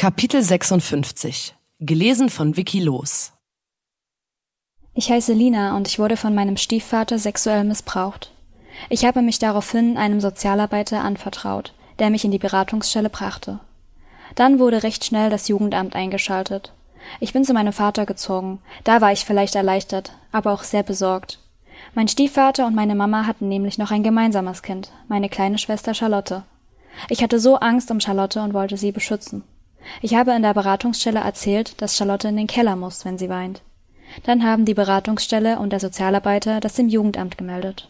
Kapitel 56 Gelesen von Vicky Los Ich heiße Lina und ich wurde von meinem Stiefvater sexuell missbraucht. Ich habe mich daraufhin einem Sozialarbeiter anvertraut, der mich in die Beratungsstelle brachte. Dann wurde recht schnell das Jugendamt eingeschaltet. Ich bin zu meinem Vater gezogen. Da war ich vielleicht erleichtert, aber auch sehr besorgt. Mein Stiefvater und meine Mama hatten nämlich noch ein gemeinsames Kind, meine kleine Schwester Charlotte. Ich hatte so Angst um Charlotte und wollte sie beschützen. Ich habe in der Beratungsstelle erzählt, dass Charlotte in den Keller muss, wenn sie weint. Dann haben die Beratungsstelle und der Sozialarbeiter das dem Jugendamt gemeldet.